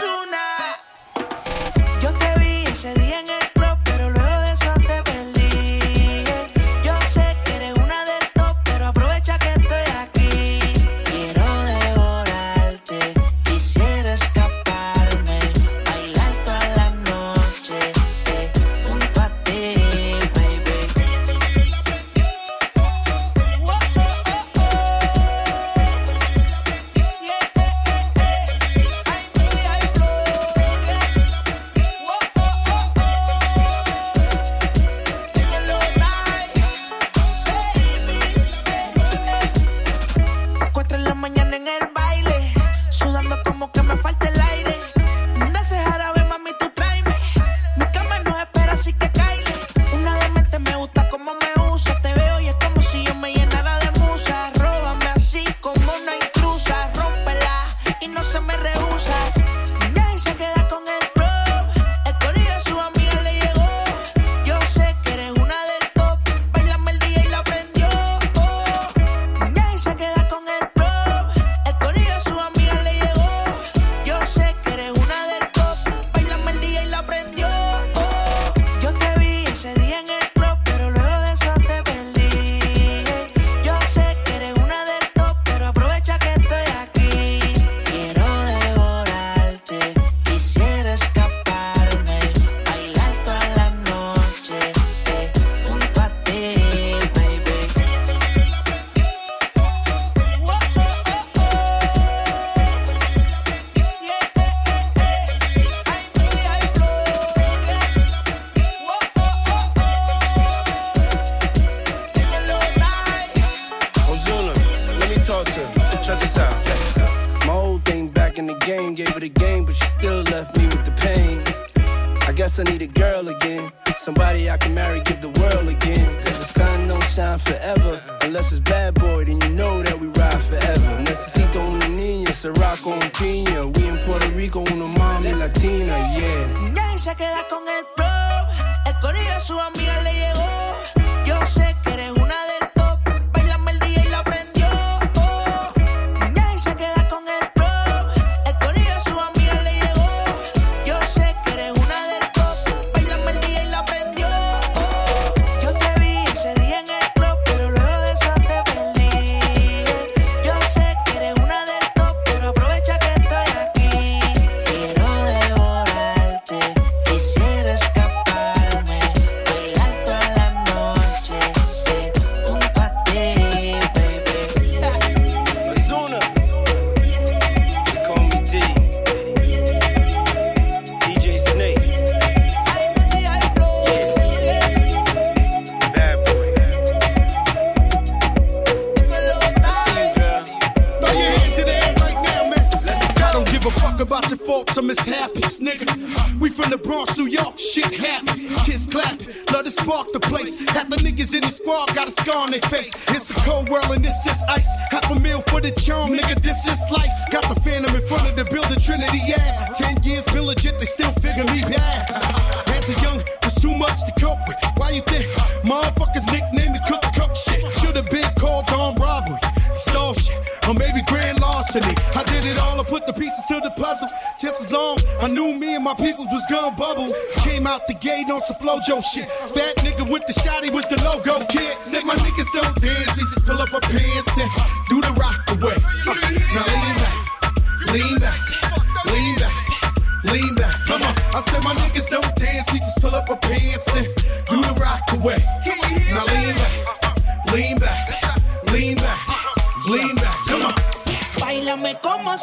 you know. back in the game, gave her a game, but she still left me with the pain. I guess I need a girl again. Somebody I can marry, give the world again. Cause the sun don't shine forever. Unless it's bad boy, then you know that we ride forever. Necesito una niña, Sirocco and Pina. We in Puerto Rico, una mami latina, yeah. Ya se queda con el pro. El corillo a su amiga le llegó. Yo sé que eres una from the Bronx, New York, shit happens. Kids clapping, love to spark the place. Half the niggas in the squad got a scar on their face. It's a cold world and this is ice. Half a meal for the charm, nigga, this is life. Got the phantom in front of the building, Trinity, yeah. Ten years been legit, they still figure me bad. As a young, there's too much to cope with. Why you think motherfuckers destiny. I did it all, I put the pieces to the puzzle. Just as long I knew me and my people was gonna bubble. Came out the gate on some flojo shit. Fat nigga with the shotty was the logo kid. Said my niggas don't dance, they just pull up a pants and do the rock away. Now lean back, lean back, lean back. Lean back, come on. I said my niggas don't dance, he just pull up a pants and do the rock away.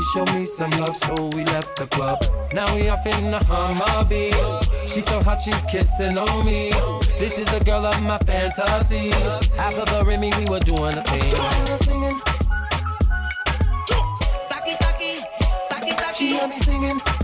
Show me some love, so we left the club. Now we off in the Humvee. She's so hot, she's kissing on me. This is the girl of my fantasy. After the Remy, we were doing a thing. Singing. She had me singing.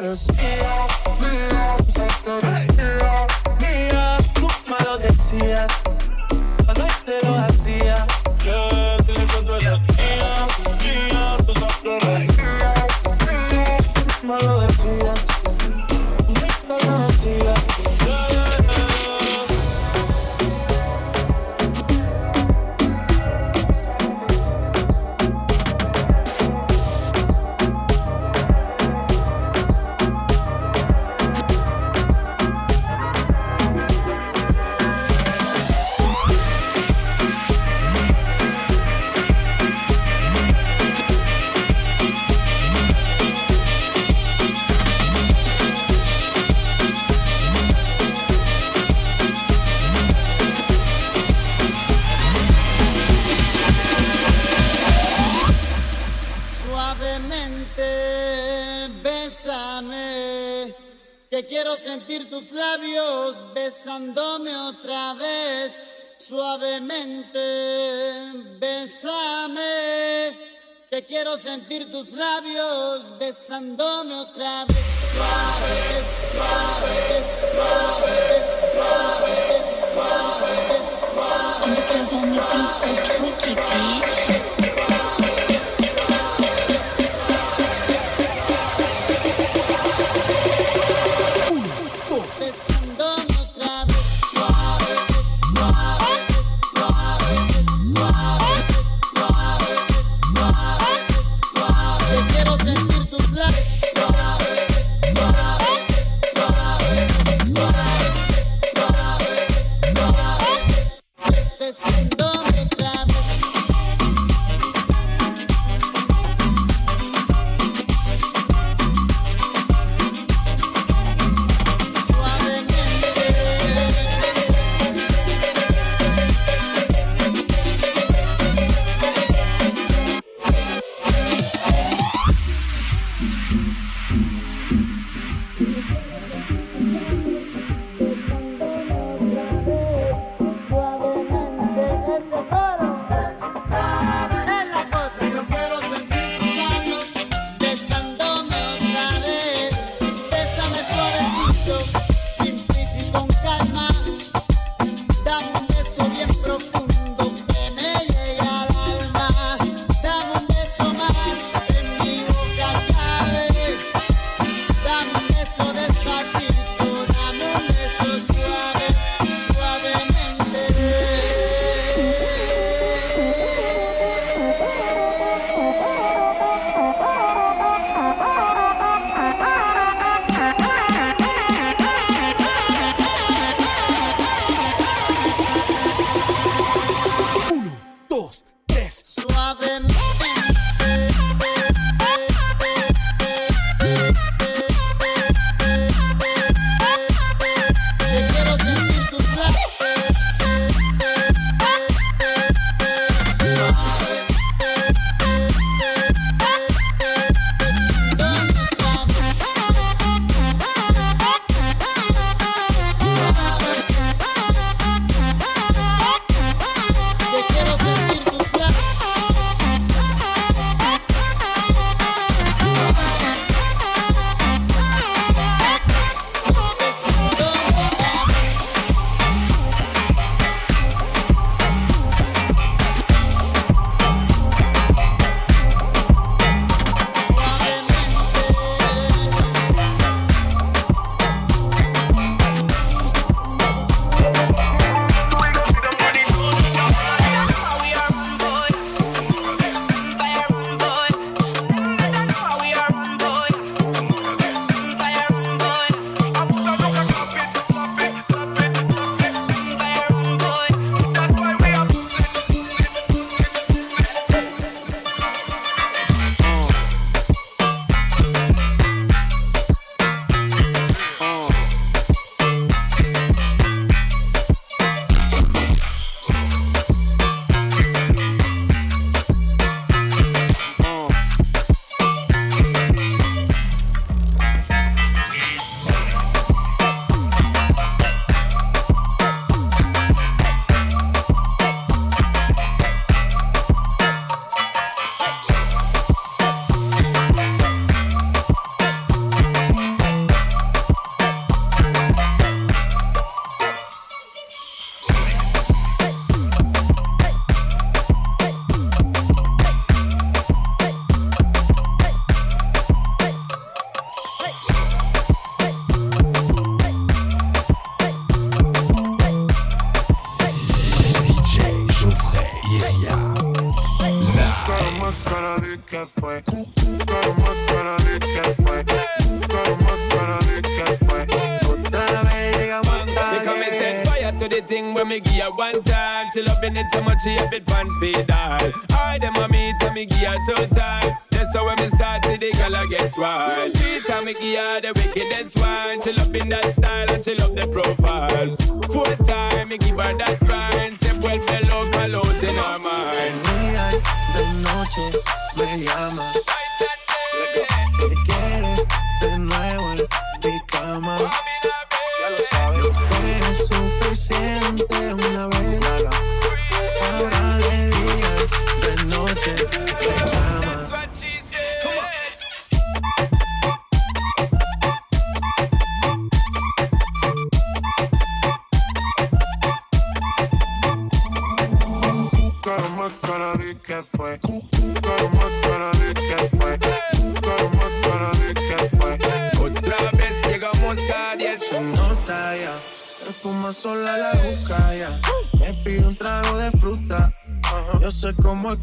letters. Mía, mía, mía, mía, tú me lo decías.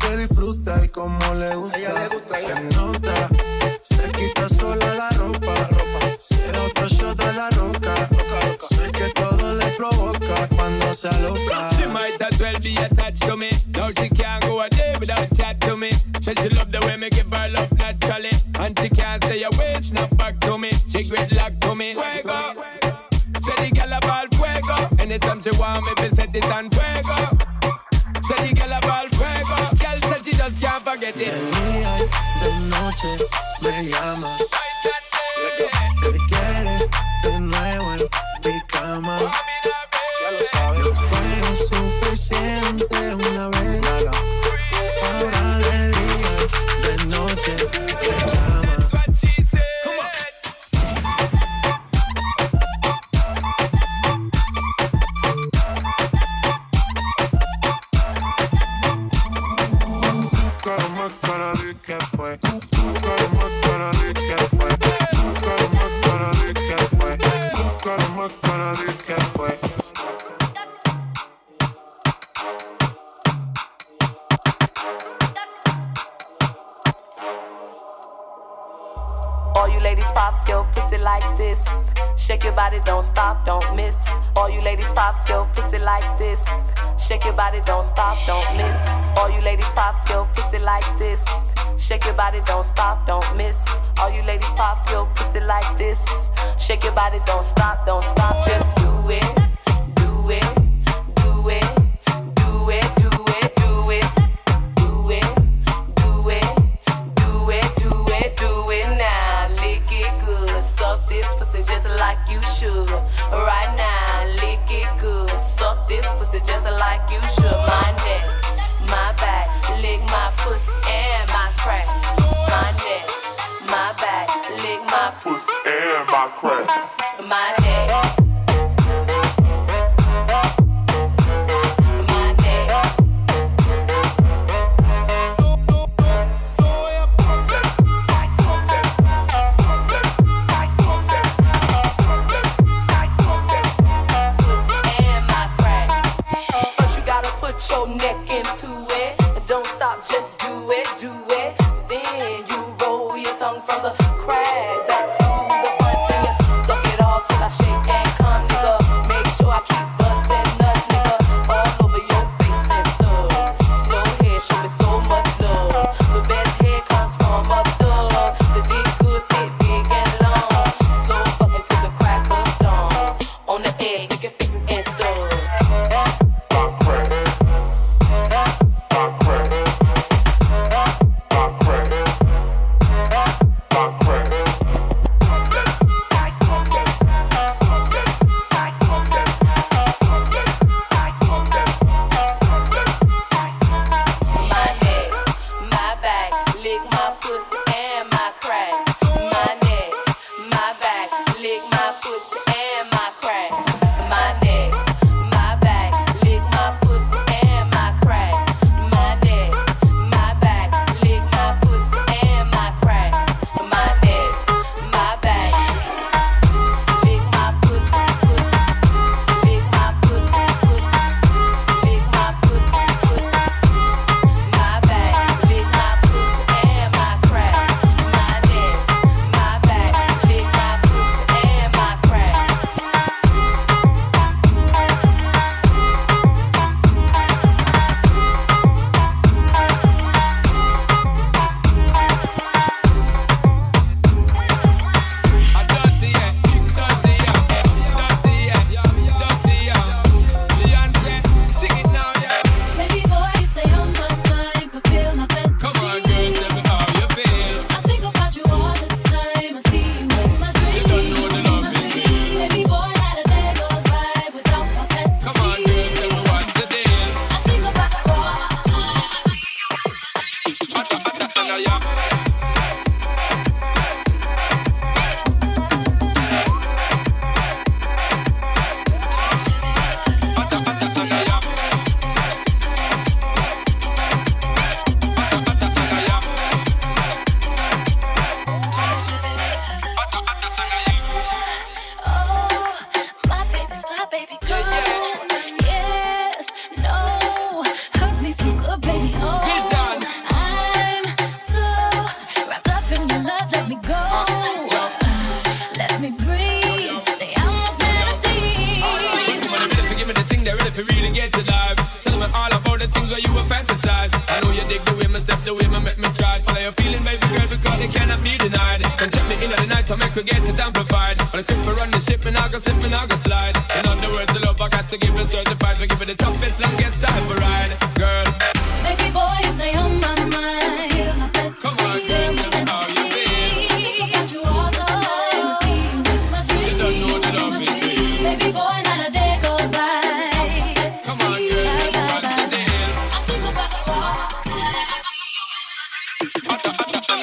ready for this. Shake your body, don't stop, don't stop, just do it, do it.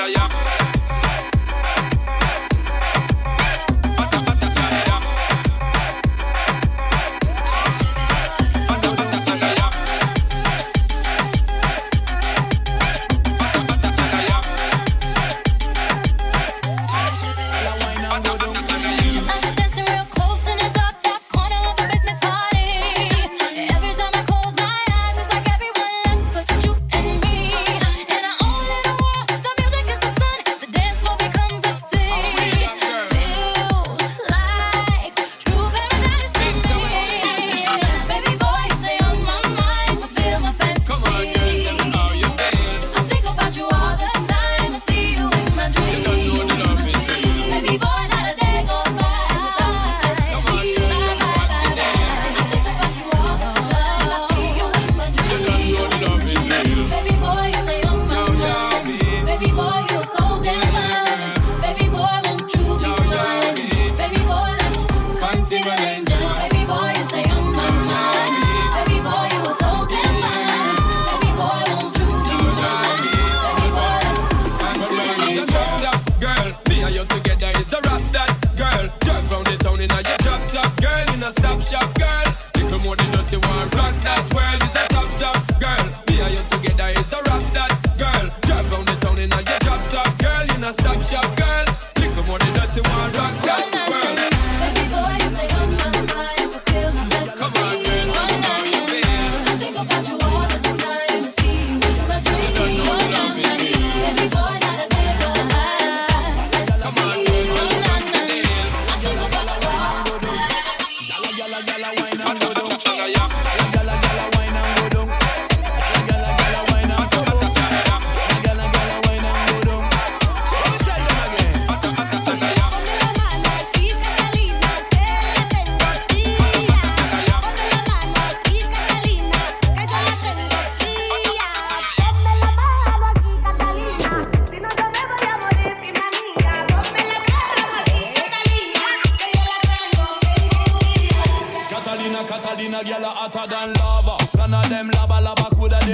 Yeah.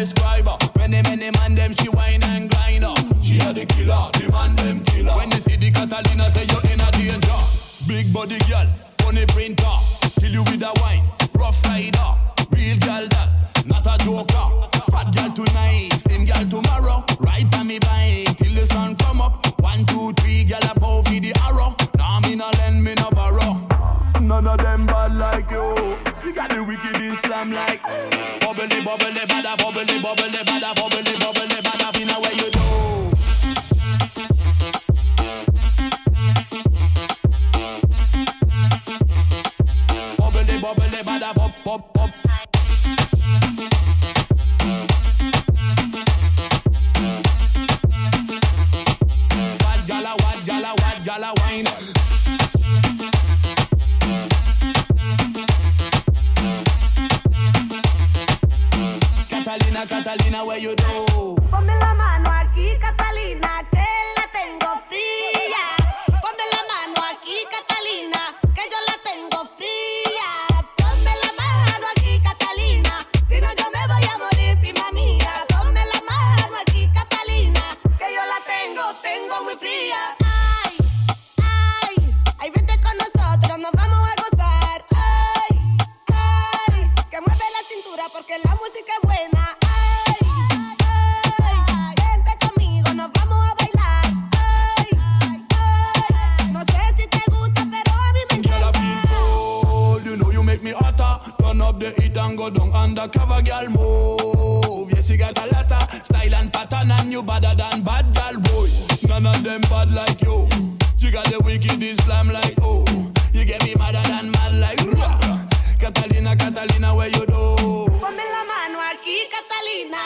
describer. Many, many man them she whine and grind up. She had the killer, the man them killer. When you see the Catalina, say you're in a danger. Big body girl, funny print she got a lot style and pattern, and you better than bad girl boy. None of them bad like you. She got the wicked slam like oh. You get me madder than mad like rah. Catalina, Catalina, where you do? Pamela Manuel, Catalina.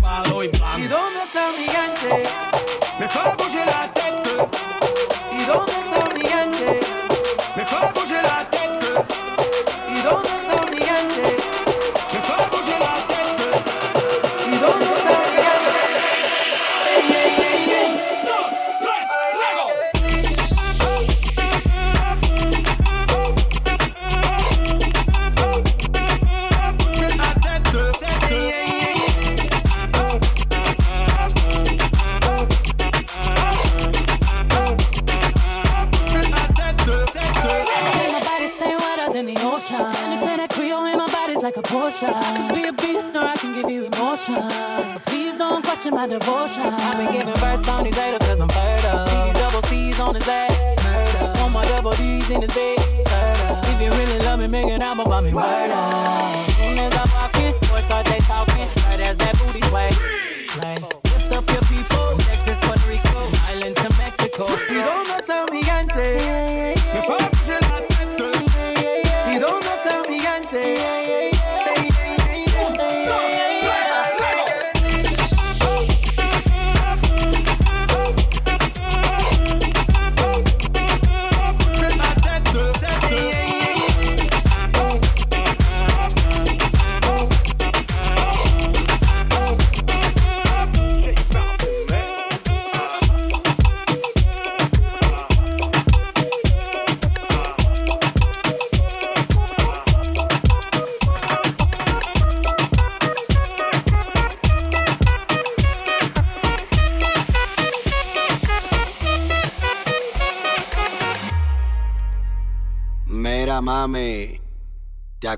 Y ¿Y dónde está mi gente?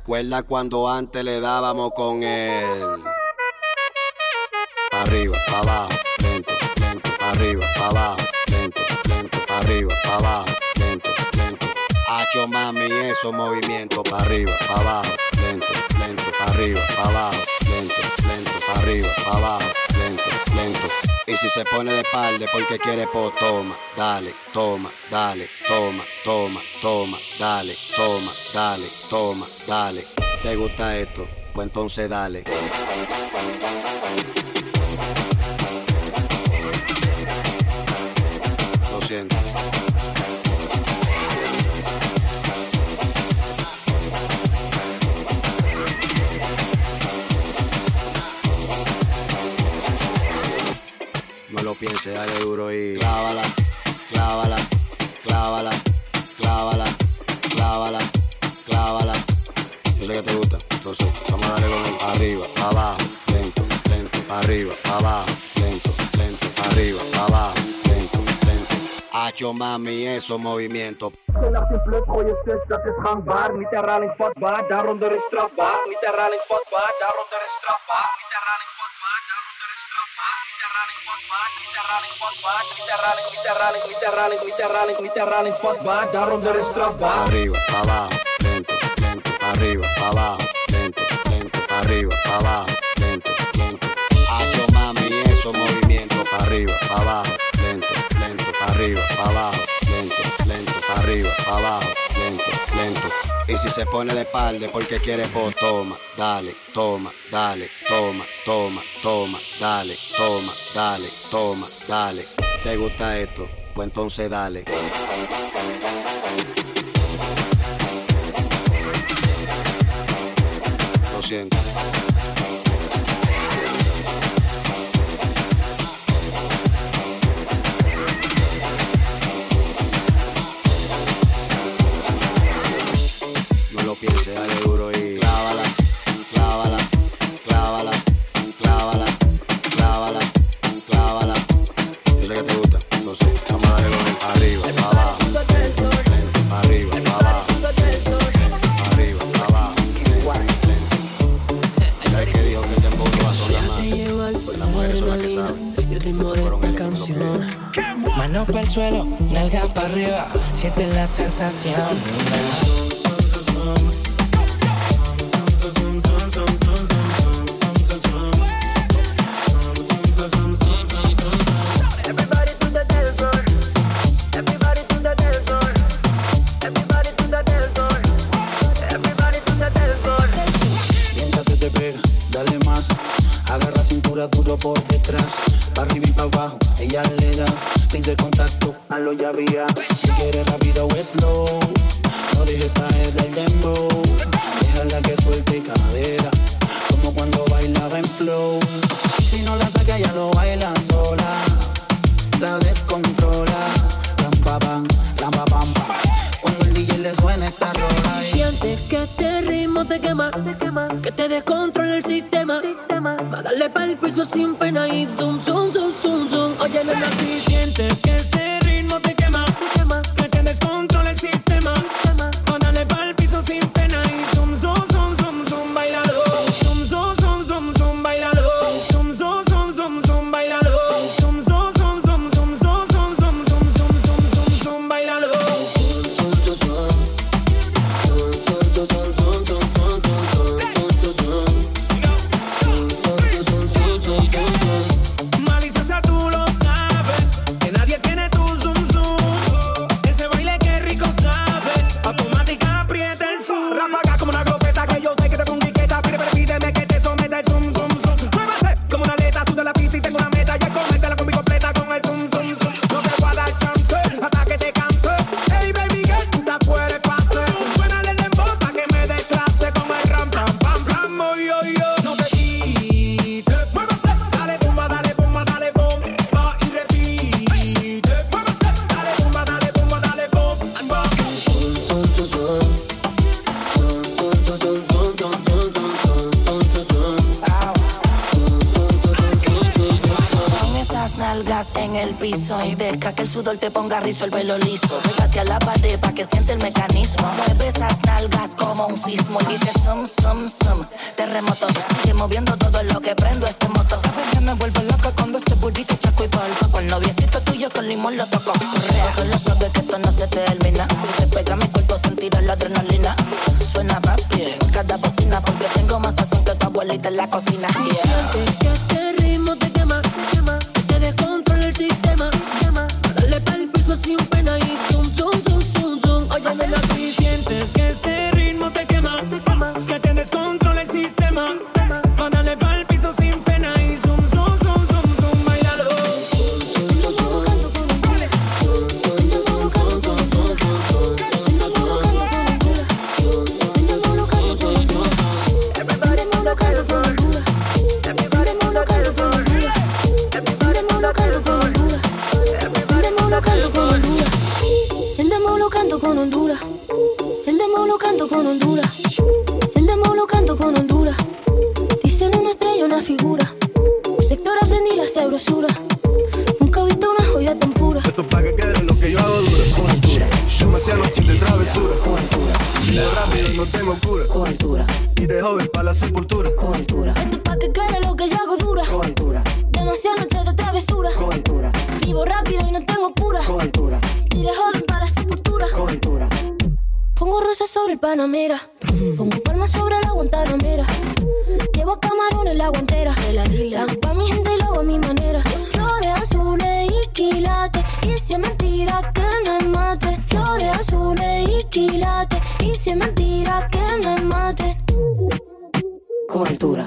acuerdas cuando antes le dábamos con él? Arriba, abajo, lento, lento, arriba, abajo, lento, lento, arriba, abajo, lento, lento. Hacho mami, esos movimientos, para arriba, para abajo, lento, lento, arriba, abajo, lento, lento arriba, abajo, lento, lento. Y si se pone de espalda porque quiere po, toma, dale, toma, dale, toma, toma, toma, dale, toma, dale, toma, dale. ¿Te gusta esto? Pues entonces dale. 15, dale duro y clávala, clávala, clávala, clávala, clávala. Yo sé que te gusta, entonces vamos a darle con. Arriba, abajo, lento, lento, arriba, abajo, lento, lento, arriba, abajo, lento, lento. Hacho mami, esos movimientos. strafbaar. Gitaarhaling, gitaarhaling, gitaarhaling, gitaarhaling, gitaarhaling, vatbaar. Daarom er is strafbaar. Arriba, pala, lento, lento, arriba, pala, lento, lento, arriba, pala, lento, lento. Si se pone de espalda porque quiere, pues toma, dale, toma, dale, toma, toma, toma, dale, toma, dale, toma, dale. ¿Te gusta esto? Pues entonces dale. Lo siento. Pienses, dale duro y clávala, clávala, clávala, clávala, clávala, clávala. Yo sé que te gusta, entonces vamos a darle con el arriba, para abajo, lento, lento, arriba, para abajo, lento, arriba, para abajo, lento, lento. Ya es que dijo que el tiempo no va a sonar más. la Las mujeres son las que saben. y el ritmo de esta canción. Manos para el suelo, nalgas para arriba, siente la sensación. Sudor te ponga rizo el pelo liso. Pégate a la pared pa' que siente el mecanismo. Mueve esas nalgas como un sismo y dice sum, sum, sum. Terremoto, sigue moviendo todo lo que prendo este moto. Sabes que me vuelvo loca cuando ese burrito chaco y palco. Con noviecito tuyo con limón lo toco. Correa con los ojos que esto no se termina. Si te pega mi cuerpo sentirá la adrenalina. Suena bien cada bocina porque tengo más sazón que tu abuelita en la cocina. sobre el Panamera. Pongo palmas sobre la guantanamera. Llevo camarones la guantera. La. Hago pa' mi gente y lo a mi manera. Flores azules y quilates. Y si es mentira que me mate. Flores azules y quilates. Y si es mentira que me mate. Cobertura.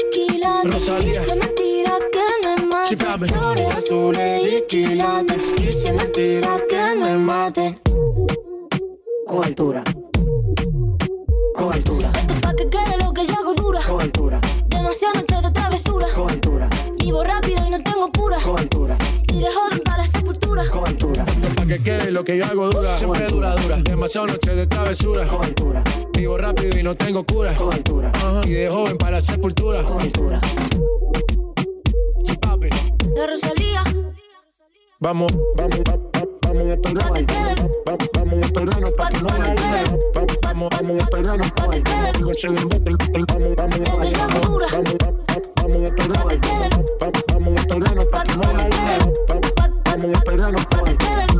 quilates. Rosalía. Dice mentira que me mate. Flores azules y quilates. Dice mentira que me mate. Coaltura. Coaltura. Esto pa' que quede lo que yo hago dura. Coaltura. Demasiadas noches de travesura. Coaltura. Vivo rápido y no tengo cura. Coaltura. Tire joven para la sepultura. Coaltura que quede lo que yo hago dura. Siempre dura, dura. Demasiado noche de travesura. Con altura. Vivo rápido y no tengo cura. Con altura. Y de joven para la sepultura. Con altura. Eh. La Rosalía. Vamos, vamos, vamos, vamos a esperarnos. Vamos a esperarnos para que no me Vamos, vamos a esperarnos. Se desboten, vamos, vamos a bailar. Vamos, vamos a esperarnos. Vamos a esperarnos para que no me Vamos a.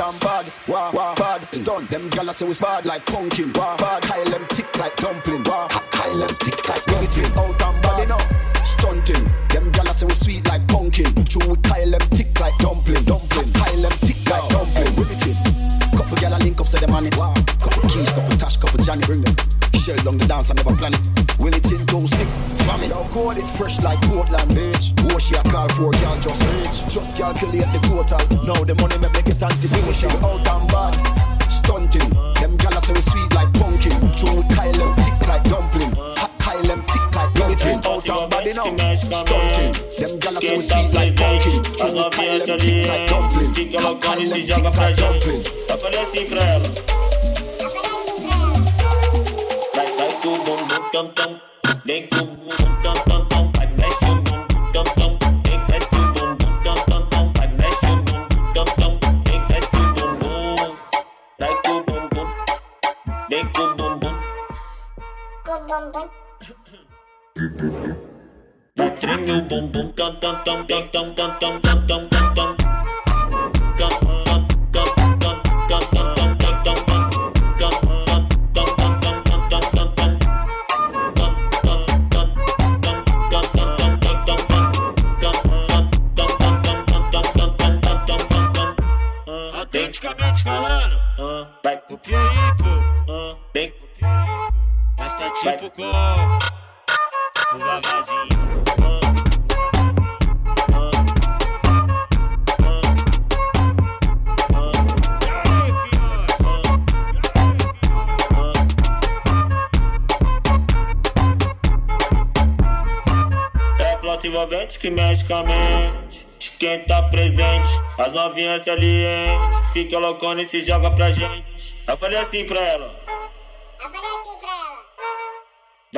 out and bad, wah wah bad. Stunt them gyal say we sword like pumpkin, wah bad. Kyle them tick like dumpling. Hot Kyle them tick like dumpling. Out and body now, stunting. Them gyal say we sweet like pumpkin. True we Kyle them tick like dumpling. Dumpling. Kyle them tick like dumpling. Couple gyal a link up, say them on it. Couple keys, couple tash, couple Johnny bring them. Shell down the dance, I never plan it. Will it in too sick? Famine. Now call it fresh like Portland. Oh, she a call for y'all just reach. Just calculate the total. Now the money make make it anticipation. Out and bad. Stunting. Them gyal say we sweet like pumpkin. True we Kyle them tick like dumpling. Hot Kyle them tick like dumpling. Out and body now. Stunting. Them gyal say we sweet like pumpkin. True we Kyle them tick like dumpling. Hot Kyle them tick like dumpling. tâm tâm đến cùng tâm tâm tâm tâm phải mấy sương mù tâm tâm đến mấy sương mù tâm tâm tâm phải mấy sương mù tâm tâm đến mấy sương mù đại cu bum bum đến cùng bum bum bum bum bum Bum bum bum bum bum bum bum bum bum bum bum bum bum bum bum tipo com o vavazinho. É flauta envolvente que mexe com a mente. De quem tá presente As novinhas salientes Fica loucona e se joga pra gente. Eu falei assim pra ela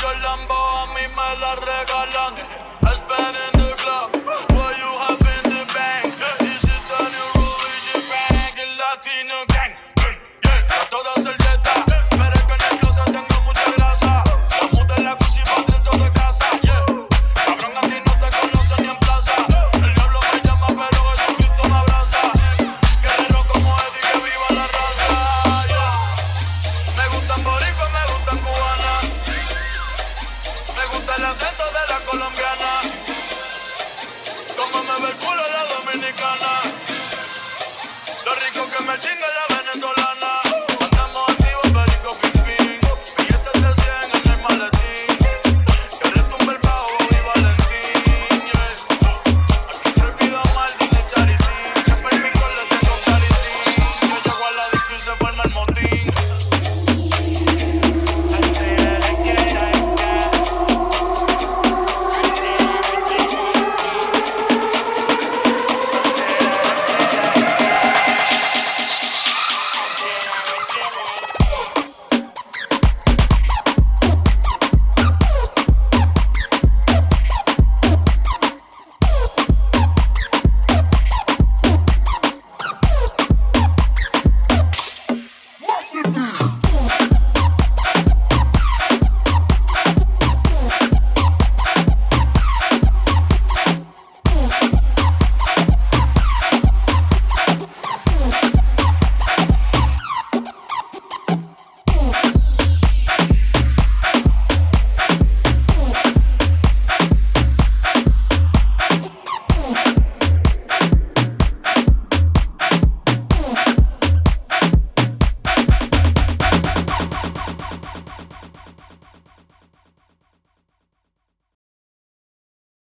Mucho lambo a mí me la regalan. I spend in the club.